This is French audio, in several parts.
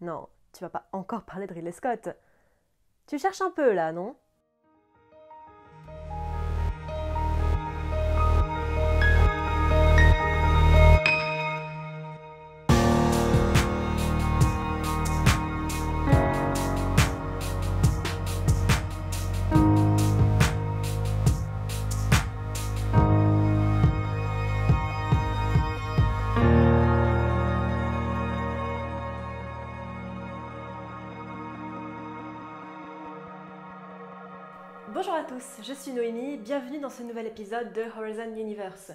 Non, tu vas pas encore parler de Ridley Scott. Tu cherches un peu là, non? À tous, je suis Noémie, bienvenue dans ce nouvel épisode de Horizon Universe.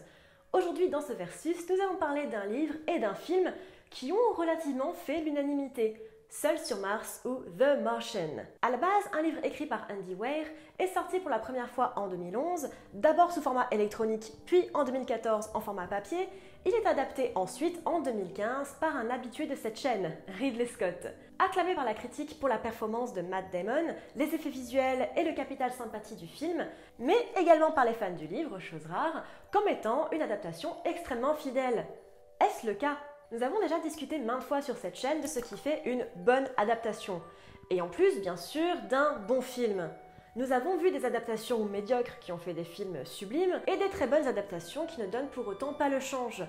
Aujourd'hui dans ce versus, nous allons parler d'un livre et d'un film qui ont relativement fait l'unanimité. Seul sur Mars ou The Martian. À la base, un livre écrit par Andy Weir est sorti pour la première fois en 2011, d'abord sous format électronique, puis en 2014 en format papier. Il est adapté ensuite en 2015 par un habitué de cette chaîne, Ridley Scott. Acclamé par la critique pour la performance de Matt Damon, les effets visuels et le capital sympathie du film, mais également par les fans du livre, chose rare, comme étant une adaptation extrêmement fidèle. Est-ce le cas? Nous avons déjà discuté maintes fois sur cette chaîne de ce qui fait une bonne adaptation. Et en plus, bien sûr, d'un bon film. Nous avons vu des adaptations médiocres qui ont fait des films sublimes et des très bonnes adaptations qui ne donnent pour autant pas le change.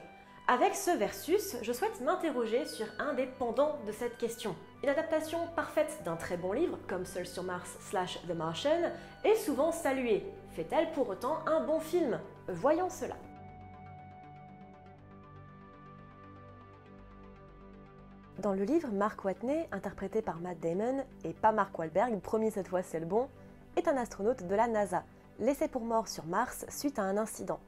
Avec ce versus, je souhaite m'interroger sur un des pendants de cette question. Une adaptation parfaite d'un très bon livre, comme Seul sur Mars slash The Martian, est souvent saluée. Fait-elle pour autant un bon film? Voyons cela. Dans le livre, Mark Watney, interprété par Matt Damon, et pas Mark Wahlberg, promis cette fois c'est le bon, est un astronaute de la NASA, laissé pour mort sur Mars suite à un incident.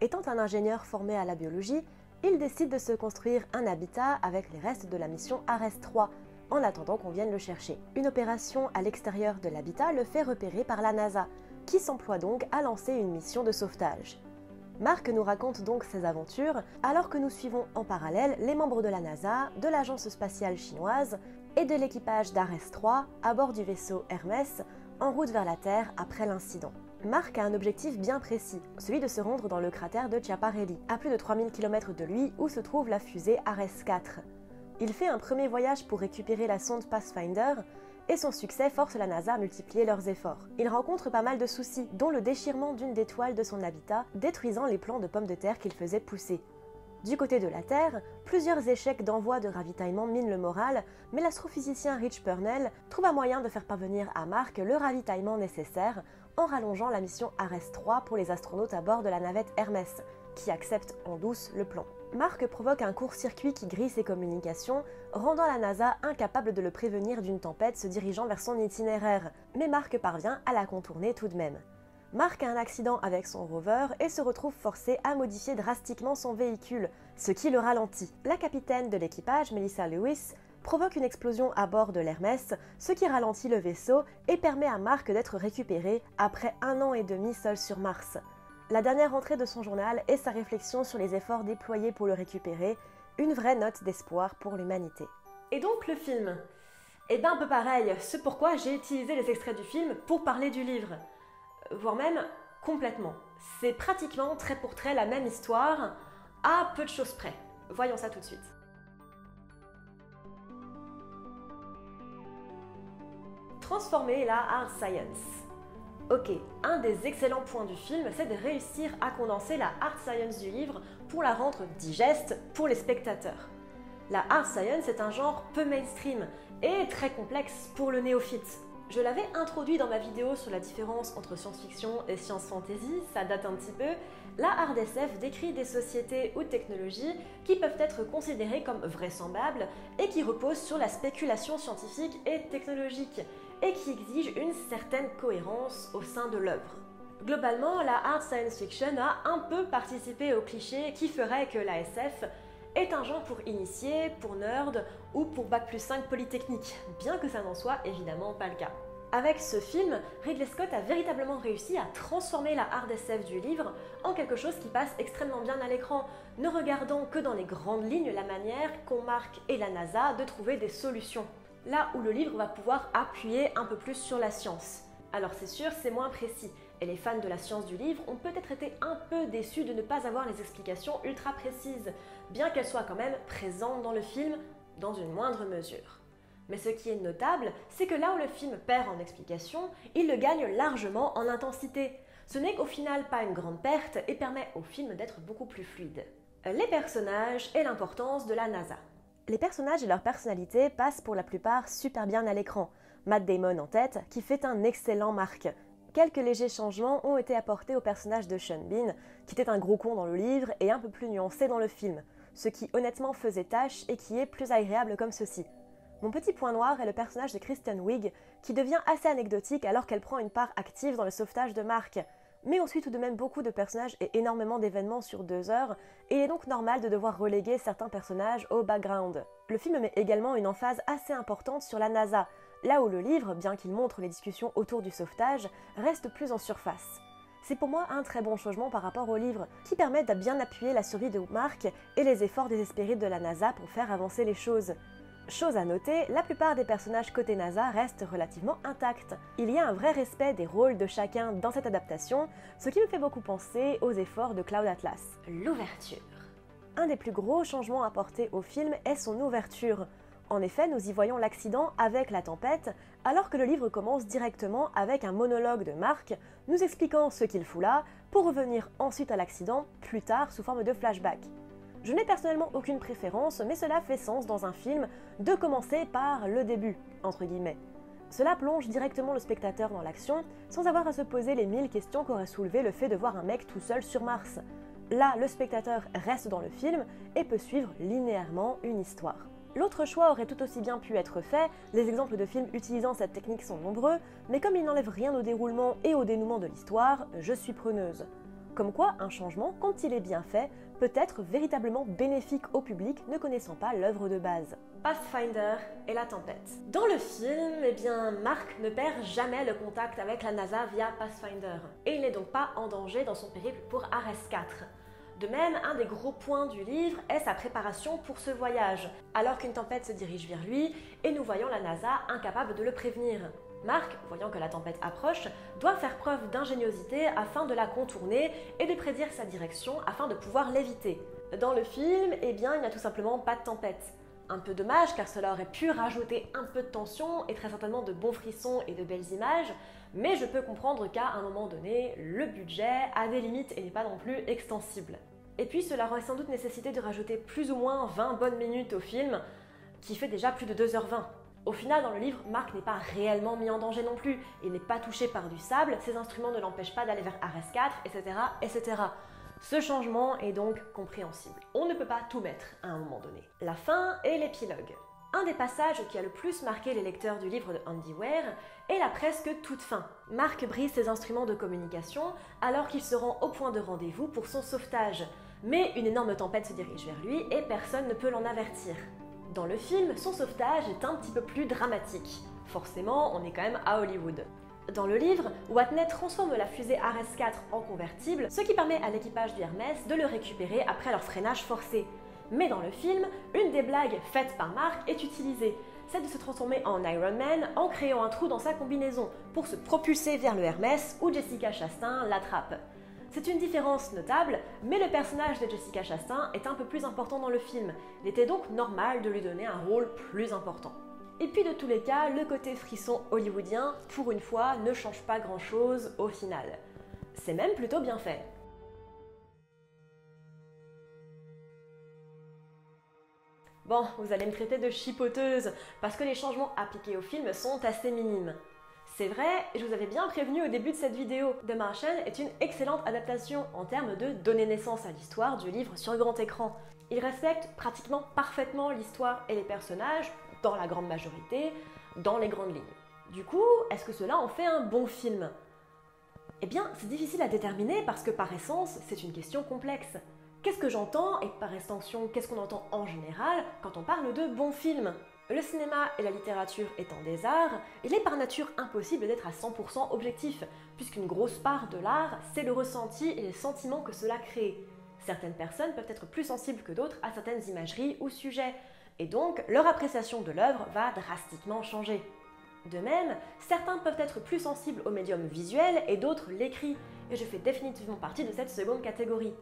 Étant un ingénieur formé à la biologie, il décide de se construire un habitat avec les restes de la mission Ares 3, en attendant qu'on vienne le chercher. Une opération à l'extérieur de l'habitat le fait repérer par la NASA, qui s'emploie donc à lancer une mission de sauvetage. Marc nous raconte donc ses aventures alors que nous suivons en parallèle les membres de la NASA, de l'agence spatiale chinoise et de l'équipage d'Ares 3 à bord du vaisseau Hermès en route vers la Terre après l'incident. Marc a un objectif bien précis, celui de se rendre dans le cratère de Chiaparelli, à plus de 3000 km de lui où se trouve la fusée Ares 4. Il fait un premier voyage pour récupérer la sonde Pathfinder et son succès force la NASA à multiplier leurs efforts. Il rencontre pas mal de soucis, dont le déchirement d'une des toiles de son habitat, détruisant les plants de pommes de terre qu'il faisait pousser. Du côté de la Terre, plusieurs échecs d'envoi de ravitaillement minent le moral, mais l'astrophysicien Rich Purnell trouve un moyen de faire parvenir à Mark le ravitaillement nécessaire en rallongeant la mission Ares 3 pour les astronautes à bord de la navette Hermès, qui acceptent en douce le plan. Mark provoque un court-circuit qui grille ses communications, rendant la NASA incapable de le prévenir d'une tempête se dirigeant vers son itinéraire, mais Mark parvient à la contourner tout de même. Mark a un accident avec son rover et se retrouve forcé à modifier drastiquement son véhicule, ce qui le ralentit. La capitaine de l'équipage, Melissa Lewis, provoque une explosion à bord de l'Hermès, ce qui ralentit le vaisseau et permet à Mark d'être récupéré après un an et demi seul sur Mars. La dernière entrée de son journal est sa réflexion sur les efforts déployés pour le récupérer, une vraie note d'espoir pour l'humanité. Et donc le film? Eh bien un peu pareil, c'est pourquoi j'ai utilisé les extraits du film pour parler du livre. Voire même complètement. C'est pratiquement trait pour trait la même histoire, à peu de choses près. Voyons ça tout de suite. Transformer la hard science. Ok, un des excellents points du film, c'est de réussir à condenser la hard science du livre pour la rendre digeste pour les spectateurs. La hard science est un genre peu mainstream et très complexe pour le néophyte. Je l'avais introduit dans ma vidéo sur la différence entre science-fiction et science-fantasy, ça date un petit peu. La hard SF décrit des sociétés ou technologies qui peuvent être considérées comme vraisemblables et qui reposent sur la spéculation scientifique et technologique et qui exige une certaine cohérence au sein de l'œuvre. Globalement, la hard science fiction a un peu participé au cliché qui ferait que la SF est un genre pour initiés, pour nerds ou pour bac plus 5 polytechnique, bien que ça n'en soit évidemment pas le cas. Avec ce film, Ridley Scott a véritablement réussi à transformer la hard SF du livre en quelque chose qui passe extrêmement bien à l'écran, ne regardant que dans les grandes lignes la manière qu'ont Mark et la NASA de trouver des solutions là où le livre va pouvoir appuyer un peu plus sur la science. Alors c'est sûr, c'est moins précis, et les fans de la science du livre ont peut-être été un peu déçus de ne pas avoir les explications ultra précises, bien qu'elles soient quand même présentes dans le film dans une moindre mesure. Mais ce qui est notable, c'est que là où le film perd en explication, il le gagne largement en intensité. Ce n'est qu'au final pas une grande perte et permet au film d'être beaucoup plus fluide. Les personnages et l'importance de la NASA. Les personnages et leur personnalité passent pour la plupart super bien à l'écran. Matt Damon en tête, qui fait un excellent Mark. Quelques légers changements ont été apportés au personnage de Sean Bean, qui était un gros con dans le livre et un peu plus nuancé dans le film, ce qui honnêtement faisait tâche et qui est plus agréable comme ceci. Mon petit point noir est le personnage de Kristen Wiig, qui devient assez anecdotique alors qu'elle prend une part active dans le sauvetage de Mark. Mais on suit tout de même beaucoup de personnages et énormément d'événements sur deux heures, et il est donc normal de devoir reléguer certains personnages au background. Le film met également une emphase assez importante sur la NASA, là où le livre, bien qu'il montre les discussions autour du sauvetage, reste plus en surface. C'est pour moi un très bon changement par rapport au livre, qui permet de bien appuyer la survie de Mark et les efforts désespérés de la NASA pour faire avancer les choses. Chose à noter, la plupart des personnages côté NASA restent relativement intacts. Il y a un vrai respect des rôles de chacun dans cette adaptation, ce qui me fait beaucoup penser aux efforts de Cloud Atlas. L'ouverture. Un des plus gros changements apportés au film est son ouverture. En effet, nous y voyons l'accident avec la tempête, alors que le livre commence directement avec un monologue de Mark nous expliquant ce qu'il fout là, pour revenir ensuite à l'accident plus tard sous forme de flashback. Je n'ai personnellement aucune préférence, mais cela fait sens dans un film de commencer par le début, entre guillemets. Cela plonge directement le spectateur dans l'action, sans avoir à se poser les mille questions qu'aurait soulevé le fait de voir un mec tout seul sur Mars. Là, le spectateur reste dans le film et peut suivre linéairement une histoire. L'autre choix aurait tout aussi bien pu être fait, les exemples de films utilisant cette technique sont nombreux, mais comme il n'enlève rien au déroulement et au dénouement de l'histoire, je suis preneuse. Comme quoi, un changement, quand il est bien fait, peut être véritablement bénéfique au public ne connaissant pas l'œuvre de base. Pathfinder et la tempête. Dans le film, eh bien, Mark ne perd jamais le contact avec la NASA via Pathfinder, et il n'est donc pas en danger dans son périple pour Ares 4. De même, un des gros points du livre est sa préparation pour ce voyage, alors qu'une tempête se dirige vers lui et nous voyons la NASA incapable de le prévenir. Marc, voyant que la tempête approche, doit faire preuve d'ingéniosité afin de la contourner et de prédire sa direction afin de pouvoir l'éviter. Dans le film, eh bien, il n'y a tout simplement pas de tempête. Un peu dommage car cela aurait pu rajouter un peu de tension et très certainement de bons frissons et de belles images, mais je peux comprendre qu'à un moment donné, le budget a des limites et n'est pas non plus extensible. Et puis cela aurait sans doute nécessité de rajouter plus ou moins 20 bonnes minutes au film, qui fait déjà plus de 2h20. Au final, dans le livre, Mark n'est pas réellement mis en danger non plus. Il n'est pas touché par du sable, ses instruments ne l'empêchent pas d'aller vers Ares 4, etc., etc. Ce changement est donc compréhensible. On ne peut pas tout mettre à un moment donné. La fin et l'épilogue. Un des passages qui a le plus marqué les lecteurs du livre de Andy Ware est la presque toute fin. Mark brise ses instruments de communication alors qu'il se rend au point de rendez-vous pour son sauvetage. Mais une énorme tempête se dirige vers lui et personne ne peut l'en avertir. Dans le film, son sauvetage est un petit peu plus dramatique. Forcément, on est quand même à Hollywood. Dans le livre, Watney transforme la fusée Ares 4 en convertible, ce qui permet à l'équipage du Hermès de le récupérer après leur freinage forcé. Mais dans le film, une des blagues faites par Mark est utilisée, celle de se transformer en Iron Man en créant un trou dans sa combinaison pour se propulser vers le Hermès où Jessica Chastain l'attrape. C'est une différence notable, mais le personnage de Jessica Chastain est un peu plus important dans le film. Il était donc normal de lui donner un rôle plus important. Et puis de tous les cas, le côté frisson hollywoodien, pour une fois, ne change pas grand-chose au final. C'est même plutôt bien fait. Bon, vous allez me traiter de chipoteuse, parce que les changements appliqués au film sont assez minimes. C'est vrai, je vous avais bien prévenu au début de cette vidéo, The Martian est une excellente adaptation en termes de donner naissance à l'histoire du livre sur grand écran. Il respecte pratiquement parfaitement l'histoire et les personnages, dans la grande majorité, dans les grandes lignes. Du coup, est-ce que cela en fait un bon film? Eh bien, c'est difficile à déterminer parce que par essence, c'est une question complexe. Qu'est-ce que j'entends et par extension, qu'est-ce qu'on entend en général quand on parle de bon film le cinéma et la littérature étant des arts, il est par nature impossible d'être à 100% objectif, puisqu'une grosse part de l'art, c'est le ressenti et les sentiments que cela crée. Certaines personnes peuvent être plus sensibles que d'autres à certaines imageries ou sujets, et donc leur appréciation de l'œuvre va drastiquement changer. De même, certains peuvent être plus sensibles au médium visuel et d'autres l'écrit, et je fais définitivement partie de cette seconde catégorie.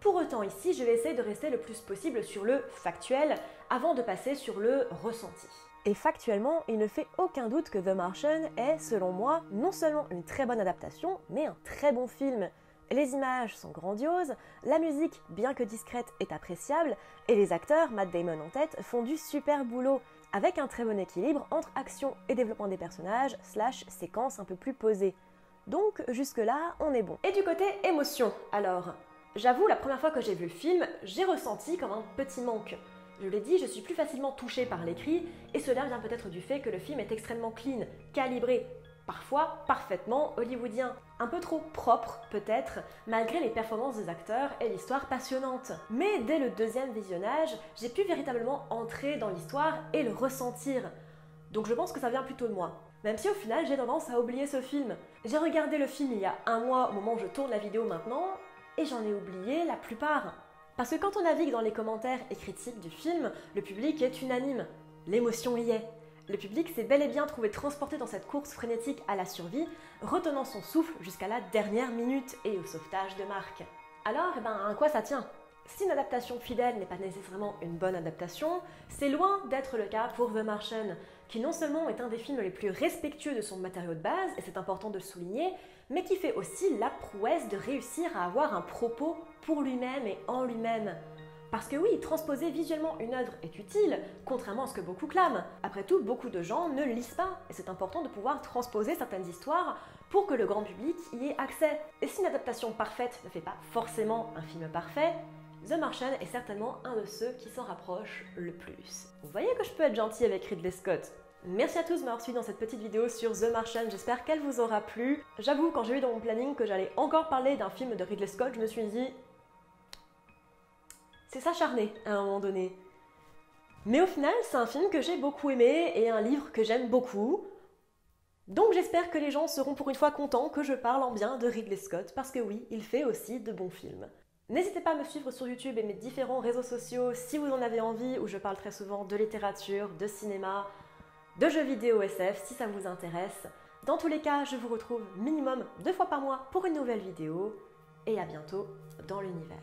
Pour autant, ici, je vais essayer de rester le plus possible sur le factuel avant de passer sur le ressenti. Et factuellement, il ne fait aucun doute que The Martian est, selon moi, non seulement une très bonne adaptation, mais un très bon film. Les images sont grandioses, la musique, bien que discrète, est appréciable, et les acteurs, Matt Damon en tête, font du super boulot, avec un très bon équilibre entre action et développement des personnages, slash séquences un peu plus posées. Donc jusque-là, on est bon. Et du côté émotion, alors, j'avoue, la première fois que j'ai vu le film, j'ai ressenti comme un petit manque. Je l'ai dit, je suis plus facilement touchée par l'écrit, et cela vient peut-être du fait que le film est extrêmement clean, calibré, parfois parfaitement hollywoodien. Un peu trop propre, peut-être, malgré les performances des acteurs et l'histoire passionnante. Mais dès le deuxième visionnage, j'ai pu véritablement entrer dans l'histoire et le ressentir. Donc je pense que ça vient plutôt de moi. Même si au final j'ai tendance à oublier ce film. J'ai regardé le film il y a un mois au moment où je tourne la vidéo maintenant, et j'en ai oublié la plupart. Parce que quand on navigue dans les commentaires et critiques du film, le public est unanime. L'émotion y est. Le public s'est bel et bien trouvé transporté dans cette course frénétique à la survie, retenant son souffle jusqu'à la dernière minute et au sauvetage de Marc. Alors, eh ben, à quoi ça tient? Si une adaptation fidèle n'est pas nécessairement une bonne adaptation, c'est loin d'être le cas pour The Martian, qui non seulement est un des films les plus respectueux de son matériau de base, et c'est important de le souligner, mais qui fait aussi la prouesse de réussir à avoir un propos pour lui-même et en lui-même. Parce que oui, transposer visuellement une œuvre est utile, contrairement à ce que beaucoup clament. Après tout, beaucoup de gens ne lisent pas, et c'est important de pouvoir transposer certaines histoires pour que le grand public y ait accès. Et si une adaptation parfaite ne fait pas forcément un film parfait, The Martian est certainement un de ceux qui s'en rapproche le plus. Vous voyez que je peux être gentil avec Ridley Scott. Merci à tous de m'avoir suivi dans cette petite vidéo sur The Martian, j'espère qu'elle vous aura plu. J'avoue, quand j'ai vu dans mon planning que j'allais encore parler d'un film de Ridley Scott, je me suis dit... C'est s'acharner à un moment donné. Mais au final, c'est un film que j'ai beaucoup aimé et un livre que j'aime beaucoup. Donc j'espère que les gens seront pour une fois contents que je parle en bien de Ridley Scott, parce que oui, il fait aussi de bons films. N'hésitez pas à me suivre sur YouTube et mes différents réseaux sociaux si vous en avez envie, où je parle très souvent de littérature, de cinéma, de jeux vidéo SF, si ça vous intéresse. Dans tous les cas, je vous retrouve minimum deux fois par mois pour une nouvelle vidéo, et à bientôt dans l'univers.